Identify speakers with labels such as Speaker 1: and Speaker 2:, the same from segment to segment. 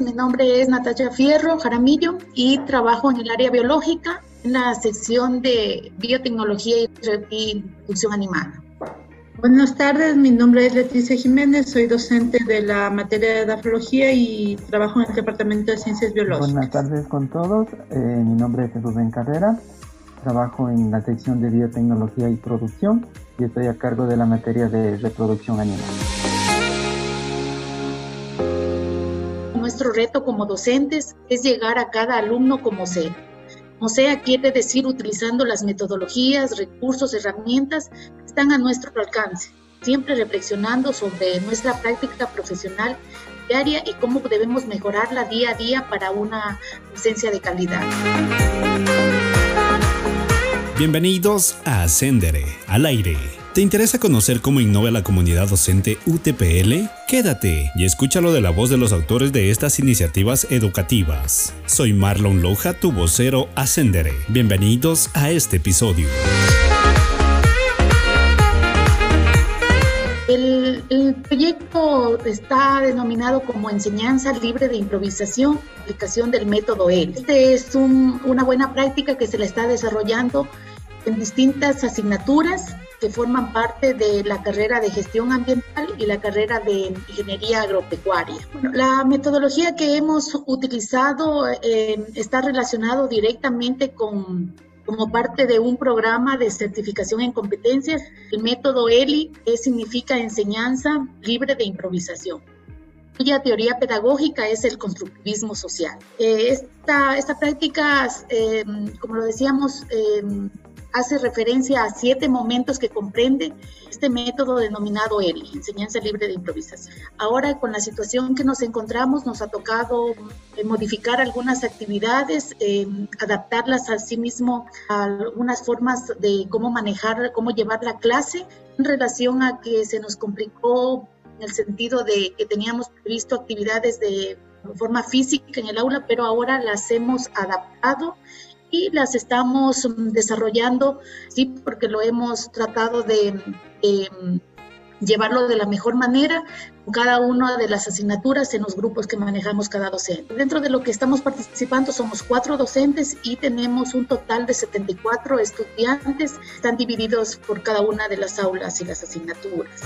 Speaker 1: Mi nombre es Natalia Fierro Jaramillo y trabajo en el área biológica en la sección de biotecnología y reproducción animal.
Speaker 2: Buenas tardes, mi nombre es Leticia Jiménez, soy docente de la materia de edafología y trabajo en el Departamento de Ciencias Biológicas.
Speaker 3: Buenas tardes con todos, eh, mi nombre es Rubén Carrera, trabajo en la sección de biotecnología y producción y estoy a cargo de la materia de reproducción animal.
Speaker 1: Nuestro reto como docentes es llegar a cada alumno como sea. Como sea quiere decir utilizando las metodologías, recursos, herramientas que están a nuestro alcance, siempre reflexionando sobre nuestra práctica profesional diaria y cómo debemos mejorarla día a día para una licencia de calidad.
Speaker 4: Bienvenidos a Ascendere, al aire. ¿Te interesa conocer cómo innova la comunidad docente UTPL? Quédate y escúchalo de la voz de los autores de estas iniciativas educativas. Soy Marlon Loja, tu vocero Ascendere. Bienvenidos a este episodio.
Speaker 1: Está denominado como Enseñanza Libre de Improvisación, aplicación del método L. Este es un, una buena práctica que se le está desarrollando en distintas asignaturas que forman parte de la carrera de gestión ambiental y la carrera de ingeniería agropecuaria. Bueno, la metodología que hemos utilizado eh, está relacionado directamente con como parte de un programa de certificación en competencias, el método ELI, que significa enseñanza libre de improvisación cuya teoría pedagógica es el constructivismo social. Eh, esta, esta práctica, eh, como lo decíamos, eh, hace referencia a siete momentos que comprende este método denominado ELI, enseñanza libre de improvisación. Ahora, con la situación que nos encontramos, nos ha tocado eh, modificar algunas actividades, eh, adaptarlas a sí mismo a algunas formas de cómo manejar, cómo llevar la clase en relación a que se nos complicó en el sentido de que teníamos previsto actividades de forma física en el aula, pero ahora las hemos adaptado y las estamos mm, desarrollando, sí, porque lo hemos tratado de mm, llevarlo de la mejor manera con cada una de las asignaturas en los grupos que manejamos cada docente. Dentro de lo que estamos participando somos cuatro docentes y tenemos un total de 74 estudiantes, están divididos por cada una de las aulas y las asignaturas.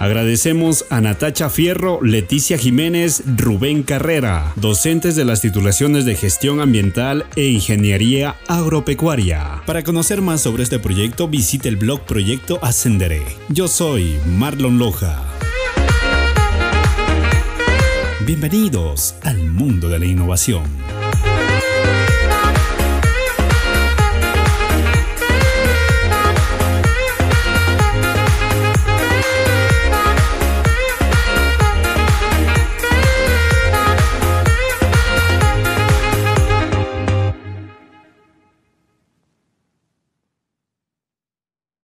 Speaker 4: Agradecemos a Natacha Fierro, Leticia Jiménez, Rubén Carrera, docentes de las titulaciones de Gestión Ambiental e Ingeniería Agropecuaria. Para conocer más sobre este proyecto, visite el blog Proyecto Ascenderé. Yo soy Marlon Loja. Bienvenidos al mundo de la innovación.